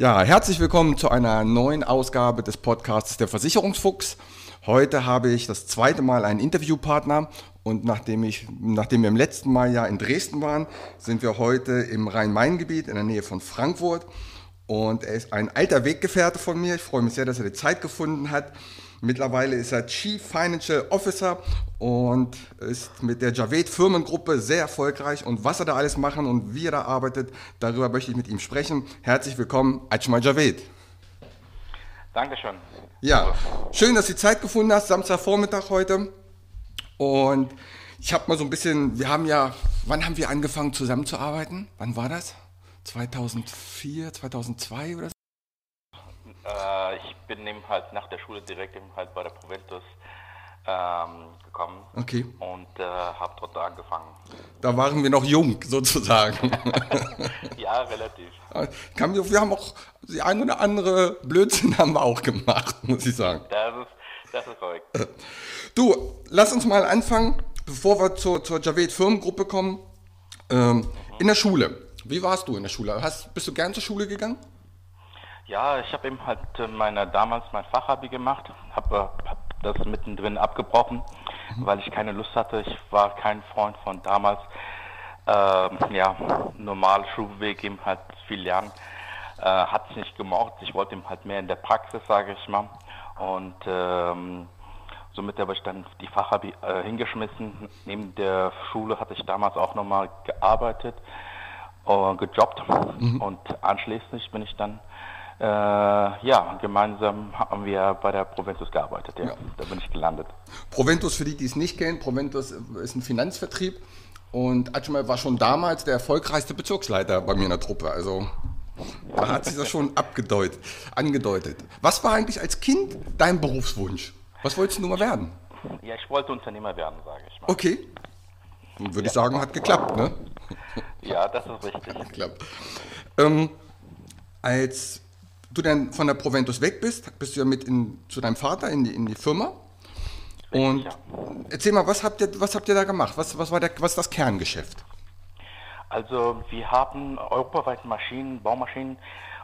Ja, herzlich willkommen zu einer neuen Ausgabe des Podcasts Der Versicherungsfuchs. Heute habe ich das zweite Mal einen Interviewpartner und nachdem, ich, nachdem wir im letzten Mal ja in Dresden waren, sind wir heute im Rhein-Main-Gebiet in der Nähe von Frankfurt. Und er ist ein alter Weggefährte von mir. Ich freue mich sehr, dass er die Zeit gefunden hat. Mittlerweile ist er Chief Financial Officer und ist mit der Javed Firmengruppe sehr erfolgreich. Und was er da alles machen und wie er da arbeitet, darüber möchte ich mit ihm sprechen. Herzlich willkommen, Ajmal Javed. Dankeschön. Ja, schön, dass du Zeit gefunden hast, Samstagvormittag heute. Und ich habe mal so ein bisschen, wir haben ja, wann haben wir angefangen zusammenzuarbeiten? Wann war das? 2004, 2002 oder so? Äh, ich bin eben halt nach der Schule direkt eben halt bei der Proventus ähm, gekommen Okay. und äh, habe dort angefangen. Da waren wir noch jung, sozusagen. ja, relativ. Kann mir- wir haben auch die ein oder andere Blödsinn haben wir auch gemacht, muss ich sagen. Das ist, das ist korrekt. Du, lass uns mal anfangen, bevor wir zur, zur Javed Firmengruppe kommen. Ähm, in der Schule. Wie warst du in der Schule? Hast, bist du gern zur Schule gegangen? Ja, ich habe eben halt äh, meine, damals mein Fachabi gemacht, habe hab das mittendrin abgebrochen, weil ich keine Lust hatte. Ich war kein Freund von damals, ähm, ja, normal Schulweg eben halt viel lernen. Äh, hat es nicht gemocht. Ich wollte eben halt mehr in der Praxis, sage ich mal. Und ähm, somit habe ich dann die Fachabi äh, hingeschmissen. Neben der Schule hatte ich damals auch nochmal gearbeitet, äh, gejobbt und anschließend bin ich dann äh, ja, gemeinsam haben wir bei der Proventus gearbeitet. Ja. Ja. Da bin ich gelandet. Proventus, für die, die es nicht kennen, Proventus ist ein Finanzvertrieb und Ajmal war schon damals der erfolgreichste Bezirksleiter bei mir in der Truppe. Also da hat sich das schon abgedeutet, angedeutet. Was war eigentlich als Kind dein Berufswunsch? Was wolltest du mal werden? Ja, ich wollte Unternehmer werden, sage ich mal. Okay. Dann würde ich sagen, hat geklappt, ne? Ja, das ist richtig. Geklappt. Ähm, als du dann von der Proventus weg bist, bist du ja mit in, zu deinem Vater in die, in die Firma. Und ja. erzähl mal, was habt ihr, was habt ihr da gemacht? Was, was war der, was das Kerngeschäft? Also wir haben europaweit Maschinen, Baumaschinen,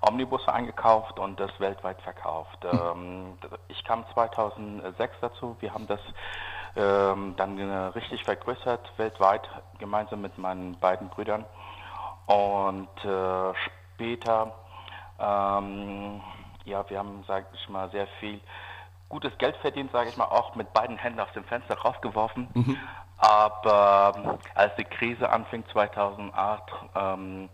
Omnibusse eingekauft und das weltweit verkauft. Ähm, ich kam 2006 dazu. Wir haben das ähm, dann äh, richtig vergrößert weltweit gemeinsam mit meinen beiden Brüdern. Und äh, später, ähm, ja, wir haben, sage ich mal, sehr viel gutes Geld verdient, sage ich mal, auch mit beiden Händen aus dem Fenster rausgeworfen. Aber ähm, als die Krise anfing 2008, ähm,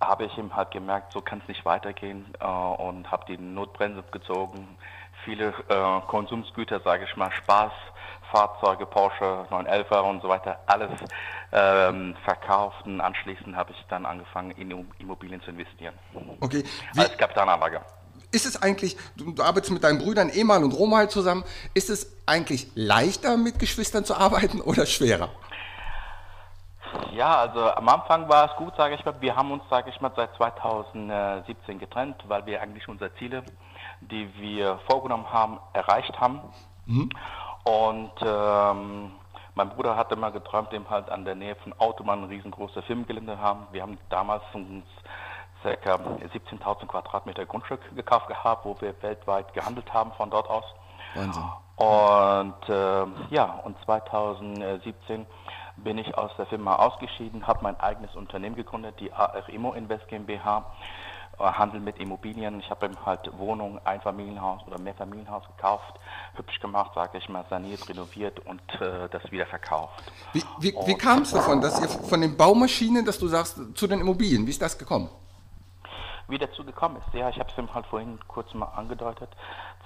habe ich ihm halt gemerkt, so kann es nicht weitergehen äh, und habe die Notbremse gezogen. Viele äh, Konsumsgüter, sage ich mal, Spaß, Fahrzeuge, Porsche 911er und so weiter, alles ähm, verkauft und anschließend habe ich dann angefangen, in Immobilien zu investieren. Okay. Wie, Als Kapitalanlage. ist es eigentlich, du, du arbeitest mit deinen Brüdern Emal und Romal zusammen, ist es eigentlich leichter mit Geschwistern zu arbeiten oder schwerer? Ja, also am Anfang war es gut, sage ich mal. Wir haben uns, sage ich mal, seit 2017 getrennt, weil wir eigentlich unsere Ziele, die wir vorgenommen haben, erreicht haben. Und ähm, mein Bruder hatte mal geträumt, eben halt an der Nähe von Autobahn ein riesengroßes Filmgelände haben. Wir haben damals uns ca. 17.000 Quadratmeter Grundstück gekauft gehabt, wo wir weltweit gehandelt haben von dort aus. Wahnsinn. Und ähm, ja, und 2017 bin ich aus der Firma ausgeschieden, habe mein eigenes Unternehmen gegründet, die AR Immo Invest GmbH, äh, Handel mit Immobilien. Ich habe eben halt Wohnungen, Einfamilienhaus oder Mehrfamilienhaus gekauft, hübsch gemacht, sage ich mal, saniert, renoviert und äh, das wieder verkauft. Wie, wie, wie kam es davon, dass ihr von den Baumaschinen, dass du sagst, zu den Immobilien, wie ist das gekommen? Wie dazu gekommen ist, ja, ich habe es eben halt vorhin kurz mal angedeutet.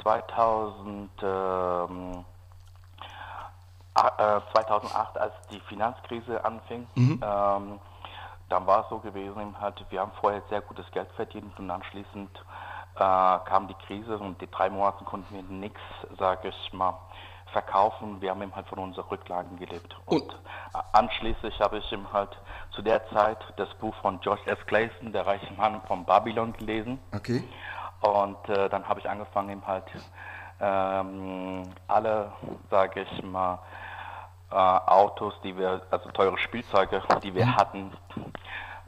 2000, ähm, äh, 2008, als die Finanzkrise anfing, ähm, dann war es so gewesen, halt, wir haben vorher sehr gutes Geld verdient und anschließend äh, kam die Krise und die drei Monate konnten wir nichts, sage ich mal, verkaufen. Wir haben eben halt von unseren Rücklagen gelebt. Und, Und- anschließend habe ich eben halt zu der Zeit das Buch von George S. Clayson, der reiche Mann von Babylon, gelesen. Okay. Und äh, dann habe ich angefangen, eben halt ähm, alle, sage ich mal, äh, Autos, die wir, also teure Spielzeuge, die wir hatten,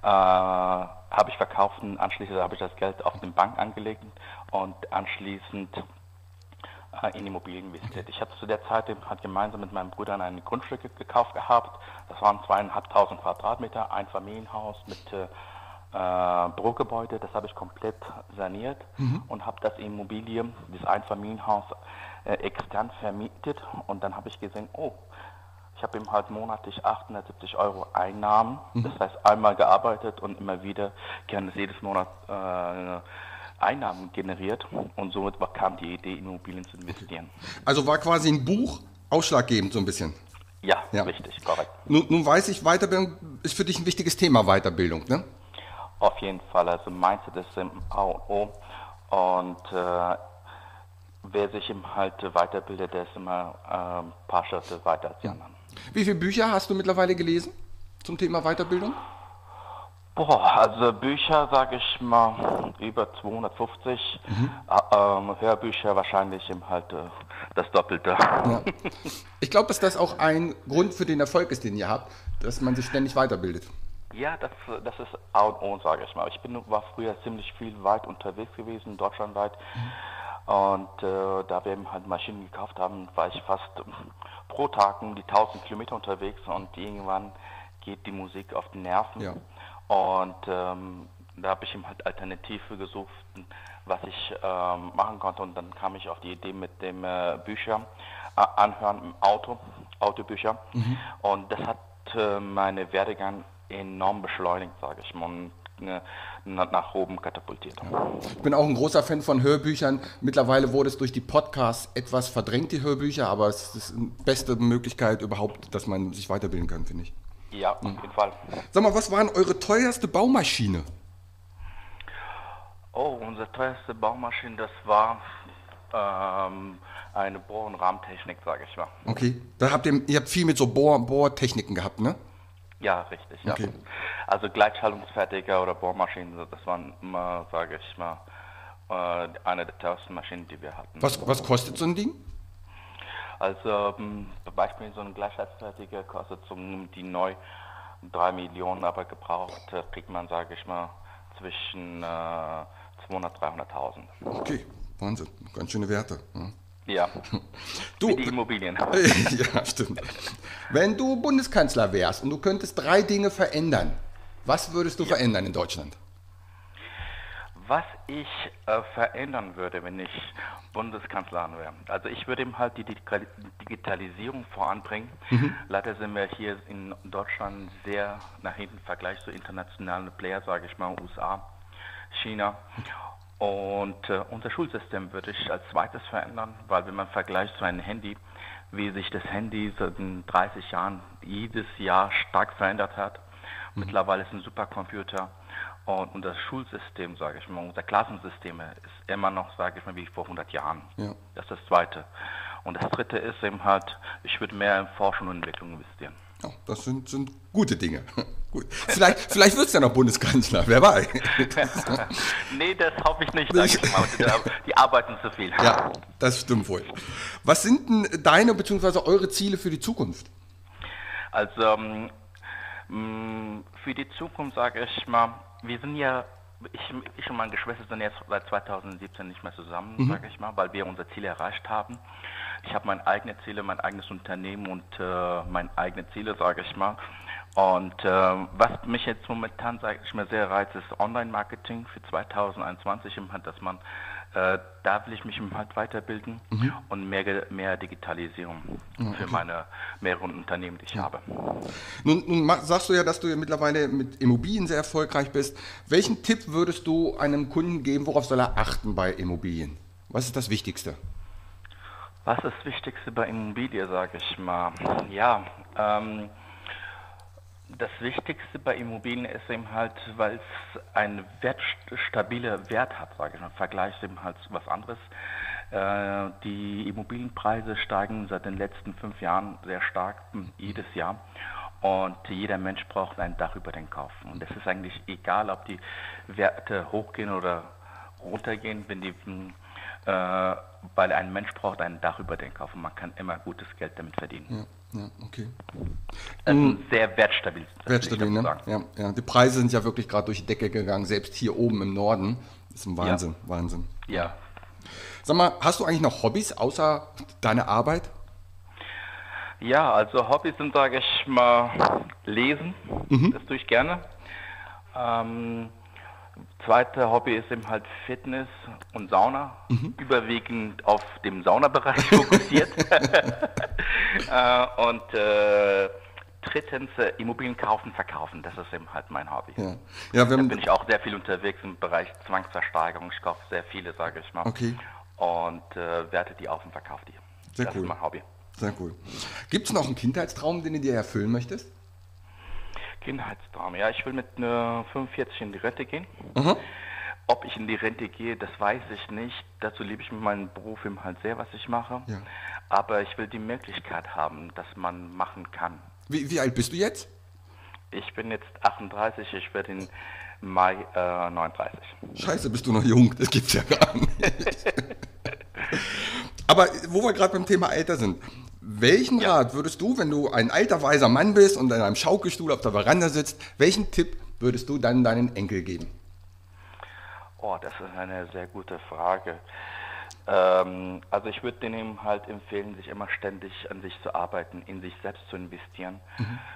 äh, habe ich verkauft und anschließend habe ich das Geld auf den Bank angelegt und anschließend äh, in Immobilien investiert. Ich hatte zu der Zeit hat gemeinsam mit meinem Bruder ein Grundstück gekauft gehabt. Das waren zweieinhalbtausend Quadratmeter, ein Familienhaus mit äh, Bürogebäude. Das habe ich komplett saniert mhm. und habe das Immobilie, dieses Einfamilienhaus, äh, extern vermietet. Und dann habe ich gesehen, oh, ich habe ihm halt monatlich 870 Euro Einnahmen. Mhm. Das heißt, einmal gearbeitet und immer wieder gerne jedes Monat äh, Einnahmen generiert. Und somit kam die Idee, Immobilien zu investieren. Also war quasi ein Buch ausschlaggebend so ein bisschen. Ja, ja. richtig, korrekt. Nun, nun, weiß ich, Weiterbildung ist für dich ein wichtiges Thema, Weiterbildung, ne? Auf jeden Fall. Also Mindset ist im A und O. Und äh, wer sich eben halt weiterbildet, der ist immer ein äh, paar Schritte weiter als die anderen. Wie viele Bücher hast du mittlerweile gelesen zum Thema Weiterbildung? Boah, also Bücher sage ich mal über 250, mhm. äh, ähm, Hörbücher wahrscheinlich im halt äh, das Doppelte. Ja. Ich glaube, dass das auch ein Grund für den Erfolg ist, den ihr habt, dass man sich ständig weiterbildet. Ja, das, das ist A und O, sage ich mal. Ich bin, war früher ziemlich viel weit unterwegs gewesen, deutschlandweit. Mhm. Und äh, da wir eben halt Maschinen gekauft haben, war ich fast pro Tag um die 1000 Kilometer unterwegs und irgendwann geht die Musik auf die Nerven. Ja. Und ähm, da habe ich ihm halt Alternative gesucht, was ich ähm, machen konnte. Und dann kam ich auf die Idee mit dem äh, Bücher äh, anhören im Auto, Autobücher. Mhm. Und das hat äh, meine Werdegang enorm beschleunigt, sage ich mal. Und, äh, nach oben katapultiert. Ich bin auch ein großer Fan von Hörbüchern. Mittlerweile wurde es durch die Podcasts etwas verdrängt, die Hörbücher, aber es ist die beste Möglichkeit überhaupt, dass man sich weiterbilden kann, finde ich. Ja, auf jeden Fall. Sag mal, was war eure teuerste Baumaschine? Oh, unsere teuerste Baumaschine, das war ähm, eine Bohr- und Rahmentechnik, sage ich mal. Okay, da habt ihr, ihr habt viel mit so Bohr, Bohrtechniken gehabt, ne? Ja, richtig. Ja. Okay. Also Gleitschaltungsfertiger oder Bohrmaschinen, das waren immer, sage ich mal, äh, eine der teuersten Maschinen, die wir hatten. Was, was kostet so ein Ding? Also zum Beispiel so ein Gleichheitsfertiger kostet so die neu 3 Millionen, aber gebraucht äh, kriegt man, sage ich mal, zwischen äh, 200 300.000. Okay, Wahnsinn, ganz schöne Werte. Ja. Ja. Du, Wie die Immobilien. ja, stimmt. Wenn du Bundeskanzler wärst und du könntest drei Dinge verändern, was würdest du ja. verändern in Deutschland? Was ich äh, verändern würde, wenn ich Bundeskanzler wäre. Also ich würde ihm halt die Digitalisierung voranbringen. Mhm. Leider sind wir hier in Deutschland sehr nach hinten im Vergleich zu internationalen Players, sage ich mal, USA, China. Und äh, unser Schulsystem würde ich als zweites verändern, weil wenn man vergleicht zu einem Handy, wie sich das Handy seit 30 Jahren jedes Jahr stark verändert hat. Mhm. Mittlerweile ist ein Supercomputer und, das Schulsystem, sage ich mal, unser Klassensystem ist immer noch, sage ich mal, wie vor 100 Jahren. Ja. Das ist das Zweite. Und das Dritte ist eben halt, ich würde mehr in Forschung und Entwicklung investieren. Ja, das sind, sind gute Dinge. Gut. Vielleicht, vielleicht wird es ja noch Bundeskanzler, wer weiß. nee, das hoffe ich nicht. Ich. Die arbeiten zu viel. Ja, das stimmt wohl. Was sind denn deine bzw. eure Ziele für die Zukunft? Also ähm, mm, für die Zukunft sage ich mal, wir sind ja, ich, ich und meine Geschwister sind jetzt seit 2017 nicht mehr zusammen, mhm. sage ich mal, weil wir unser Ziel erreicht haben. Ich habe meine eigenen Ziele, mein eigenes Unternehmen und äh, meine eigenen Ziele, sage ich mal. Und äh, was mich jetzt momentan, sage ich mal, sehr reizt, ist Online-Marketing für 2021, dass man äh, da will ich mich halt weiterbilden mhm. und mehr, mehr Digitalisierung okay. für meine mehreren Unternehmen, die ich ja. habe. Nun, nun, sagst du ja, dass du ja mittlerweile mit Immobilien sehr erfolgreich bist. Welchen Tipp würdest du einem Kunden geben, worauf soll er achten bei Immobilien? Was ist das Wichtigste? Was ist das Wichtigste bei Immobilien, sage ich mal? Ja, ähm, das Wichtigste bei Immobilien ist eben halt, weil es einen wertstabiler Wert hat, sage ich mal, im Vergleich eben halt zu was anderes. Äh, die Immobilienpreise steigen seit den letzten fünf Jahren sehr stark, hm, jedes Jahr. Und jeder Mensch braucht ein Dach über den Kopf. Und es ist eigentlich egal, ob die Werte hochgehen oder runtergehen, wenn die, hm, äh, weil ein Mensch braucht ein Dach über den Kopf und man kann immer gutes Geld damit verdienen. Ja. Ja, okay. Also sehr wertstabil. Wertstabil, ne? sagen. Ja, ja. Die Preise sind ja wirklich gerade durch die Decke gegangen, selbst hier oben im Norden. Das ist ein Wahnsinn, Wahnsinn. Ja. Sag mal, hast du eigentlich noch Hobbys außer deiner Arbeit? Ja, also Hobbys sind, sage ich mal, lesen. Das tue ich gerne. Ähm, zweite Hobby ist eben halt Fitness und Sauna. Überwiegend auf dem Saunabereich fokussiert. äh, und äh, drittens äh, Immobilien kaufen, verkaufen. Das ist eben halt mein Hobby. Ja, ja Da bin ich auch sehr viel unterwegs im Bereich Zwangsversteigerung. Ich kaufe sehr viele, sage ich mal. Okay. Und äh, werte die auf und verkaufe die. Sehr das cool. ist mein Hobby. sehr cool. Gibt es noch einen Kindheitstraum, den du dir erfüllen möchtest? Kindheitstraum. Ja, ich will mit äh, 45 in die Rente gehen. Mhm. Ob ich in die Rente gehe, das weiß ich nicht. Dazu liebe ich meinen Beruf eben halt sehr, was ich mache. Ja. Aber ich will die Möglichkeit haben, dass man machen kann. Wie, wie alt bist du jetzt? Ich bin jetzt 38, ich werde im Mai äh, 39. Scheiße, bist du noch jung, das gibt's ja gar nicht. Aber wo wir gerade beim Thema Alter sind, welchen Ja. Rat würdest du, wenn du ein alter weiser Mann bist und in einem Schaukelstuhl auf der Veranda sitzt, welchen Tipp würdest du dann deinen Enkel geben? Oh, das ist eine sehr gute Frage. Ähm, also ich würde denen halt empfehlen, sich immer ständig an sich zu arbeiten, in sich selbst zu investieren,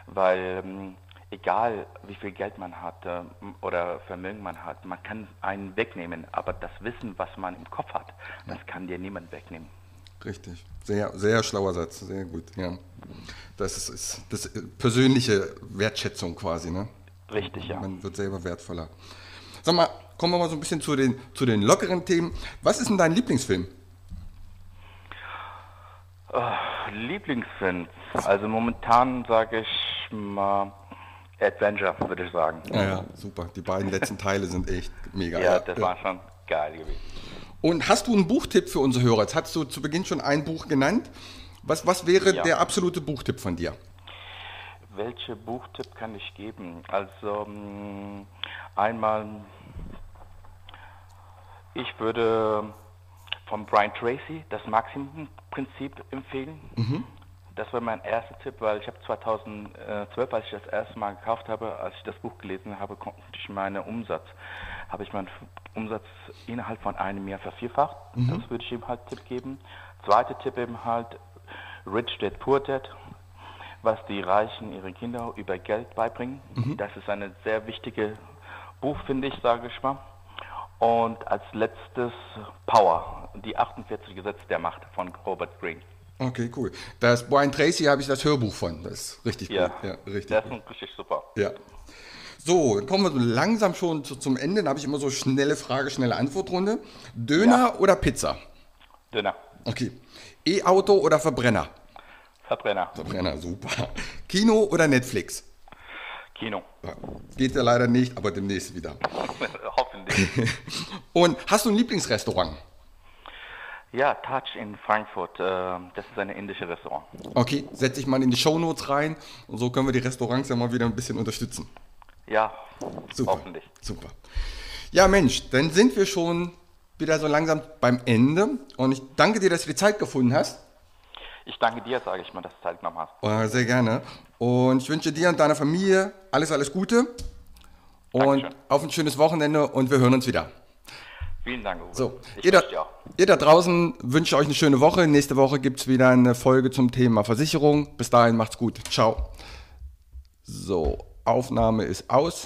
weil ähm, egal wie viel Geld man hat äh, oder Vermögen man hat, man kann einen wegnehmen, aber das Wissen, was man im Kopf hat, das kann dir niemand wegnehmen. Richtig. Sehr, sehr schlauer Satz, sehr gut, ja. Das ist, ist das ist persönliche Wertschätzung quasi, ne? Richtig, ja. Man wird selber wertvoller. Sag mal, kommen wir mal so ein bisschen zu den, zu den lockeren Themen. Was ist denn dein Lieblingsfilm? Lieblingsfilm, also momentan sage ich mal Adventure, würde ich sagen. Ja, ja, super. Die beiden letzten Teile sind echt mega. Ja, das war schon geil gewesen. Und hast du einen Buchtipp für unsere Hörer? Jetzt hast du zu Beginn schon ein Buch genannt. Was, was wäre Ja. der absolute Buchtipp von dir? Welche Buchtipp kann ich geben? Also mh, einmal, ich würde von Brian Tracy das Maximum-Prinzip empfehlen. Das war mein erster Tipp, weil ich habe 2012, als ich das erste Mal gekauft habe, als ich das Buch gelesen habe, konnte ich meinen Umsatz, habe ich meinen Umsatz innerhalb von einem Jahr vervierfacht. Das würde ich ihm halt Tipp geben. Zweiter Tipp eben halt Rich Dad Poor Dad, was die Reichen ihren Kindern über Geld beibringen. Das ist eine sehr wichtige Buch, finde ich, sage ich mal. Und als letztes Power, die 48 Gesetze der Macht von Robert Greene. Okay, cool. Das Brian Tracy habe ich das Hörbuch von. Das ist richtig Ja, gut. Ja, richtig das ist richtig super. Ja. So, dann kommen wir so langsam schon zu, zum Ende. Dann habe ich immer so schnelle Frage, schnelle Antwortrunde. Döner oder Pizza? Dünner. Okay. E-Auto oder Verbrenner? Verbrenner. Verbrenner, super. Kino oder Netflix? Kino. Ja, Geht ja leider nicht, aber demnächst wieder. Hoffentlich. Und hast du ein Lieblingsrestaurant? ja, Touch in Frankfurt. Äh, das ist ein indisches Restaurant. Okay, setze ich mal in die Shownotes rein und so können wir die Restaurants ja mal wieder ein bisschen unterstützen. Ja, Super. hoffentlich. Super. Ja, Mensch, dann sind wir schon wieder so langsam beim Ende und ich danke dir, dass du die Zeit gefunden hast. Ich danke dir, sage ich mal, dass du Zeit genommen hast. Äh, Sehr gerne. Und ich wünsche dir und deiner Familie alles, alles Gute und Dankeschön. auf ein schönes Wochenende und wir hören uns wieder. Vielen Dank, Uwe. So, ihr da, ihr da draußen wünsche euch eine schöne Woche. Nächste Woche gibt es wieder eine Folge zum Thema Versicherung. Bis dahin macht's gut. Ciao. So, Aufnahme ist aus.